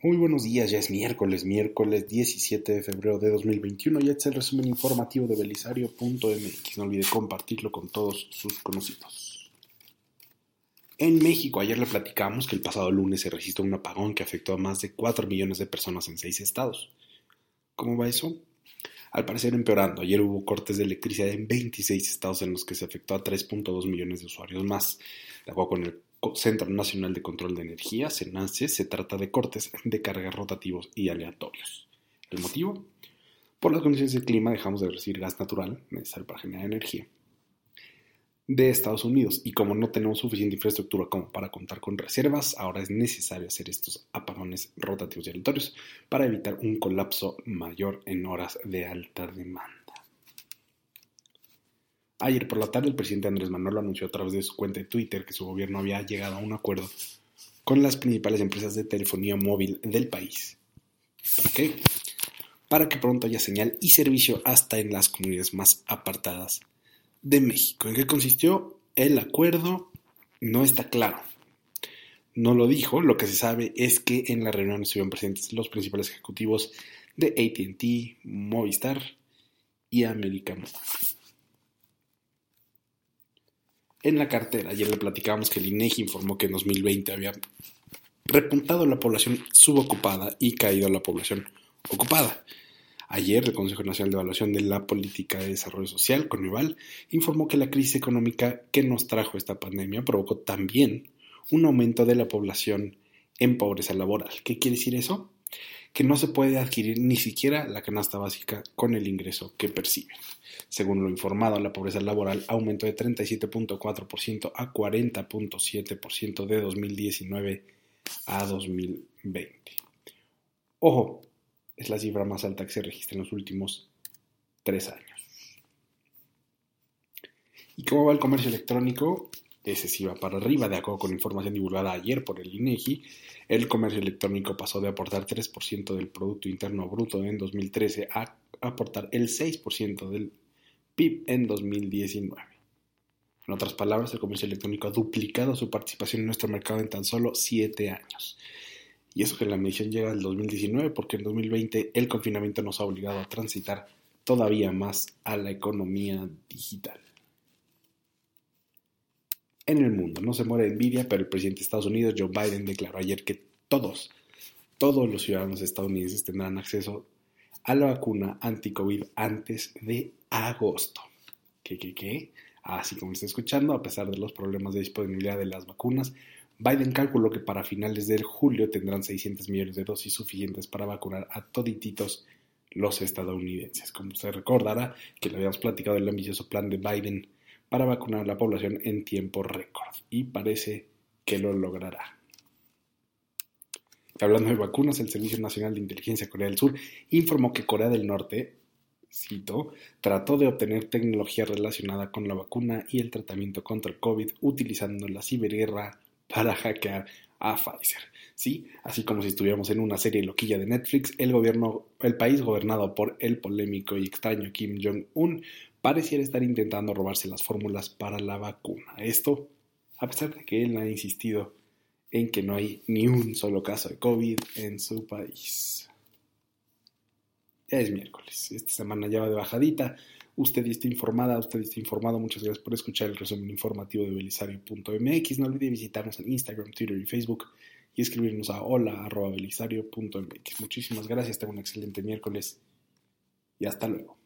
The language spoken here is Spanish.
Muy buenos días, ya es miércoles, miércoles 17 de febrero de 2021 y este es el resumen informativo de belisario.mx. No olvide compartirlo con todos sus conocidos. En México, ayer le platicamos que el pasado lunes se registró un apagón que afectó a más de 4 millones de personas en 6 estados. ¿Cómo va eso? Al parecer empeorando. Ayer hubo cortes de electricidad en 26 estados en los que se afectó a 3.2 millones de usuarios más. De acuerdo con el Centro Nacional de Control de Energía, CENACE, se trata de cortes de cargas rotativos y aleatorios. ¿El motivo? Por las condiciones del clima dejamos de recibir gas natural necesario para generar energía de Estados Unidos y como no tenemos suficiente infraestructura como para contar con reservas, ahora es necesario hacer estos apagones rotativos y aleatorios para evitar un colapso mayor en horas de alta demanda. Ayer por la tarde el presidente Andrés Manuel anunció a través de su cuenta de Twitter que su gobierno había llegado a un acuerdo con las principales empresas de telefonía móvil del país. ¿Por qué? Para que pronto haya señal y servicio hasta en las comunidades más apartadas de México. ¿En qué consistió? El acuerdo no está claro. No lo dijo, lo que se sabe es que en la reunión estuvieron presentes los principales ejecutivos de ATT, Movistar y América en la cartera. Ayer le platicábamos que el INEGI informó que en 2020 había repuntado la población subocupada y caído la población ocupada. Ayer, el Consejo Nacional de Evaluación de la Política de Desarrollo Social, CONEVAL, informó que la crisis económica que nos trajo esta pandemia provocó también un aumento de la población en pobreza laboral. ¿Qué quiere decir eso? Que no se puede adquirir ni siquiera la canasta básica con el ingreso que perciben. Según lo informado, la pobreza laboral aumentó de 37.4% a 40.7% de 2019 a 2020. Ojo, es la cifra más alta que se registra en los últimos tres años. ¿Y cómo va el comercio electrónico? Ese sí va para arriba, de acuerdo con información divulgada ayer por el INEGI, el comercio electrónico pasó de aportar 3% del Producto Interno Bruto en 2013 a aportar el 6% del PIB en 2019. En otras palabras, el comercio electrónico ha duplicado su participación en nuestro mercado en tan solo 7 años. Y eso que la medición llega al 2019 porque en 2020 el confinamiento nos ha obligado a transitar todavía más a la economía digital en el mundo. No se muere de envidia, pero el presidente de Estados Unidos, Joe Biden, declaró ayer que todos, todos los ciudadanos estadounidenses tendrán acceso a la vacuna anti-COVID antes de agosto. ¿Qué, qué, qué? Así como está escuchando, a pesar de los problemas de disponibilidad de las vacunas, Biden calculó que para finales de julio tendrán 600 millones de dosis suficientes para vacunar a todititos los estadounidenses. Como se recordará que le habíamos platicado del ambicioso plan de Biden para vacunar a la población en tiempo récord y parece que lo logrará. Hablando de vacunas, el Servicio Nacional de Inteligencia de Corea del Sur informó que Corea del Norte, cito, trató de obtener tecnología relacionada con la vacuna y el tratamiento contra el COVID utilizando la ciberguerra para hackear a Pfizer. Sí, así como si estuviéramos en una serie loquilla de Netflix, el gobierno, el país gobernado por el polémico y extraño Kim Jong-un pareciera estar intentando robarse las fórmulas para la vacuna. Esto, a pesar de que él ha insistido en que no hay ni un solo caso de COVID en su país. Ya es miércoles, esta semana ya va de bajadita. Usted ya está informada, usted está informado. Muchas gracias por escuchar el resumen informativo de belisario.mx. No olvide visitarnos en Instagram, Twitter y Facebook y escribirnos a hola.belisario.mx. Muchísimas gracias, tenga un excelente miércoles y hasta luego.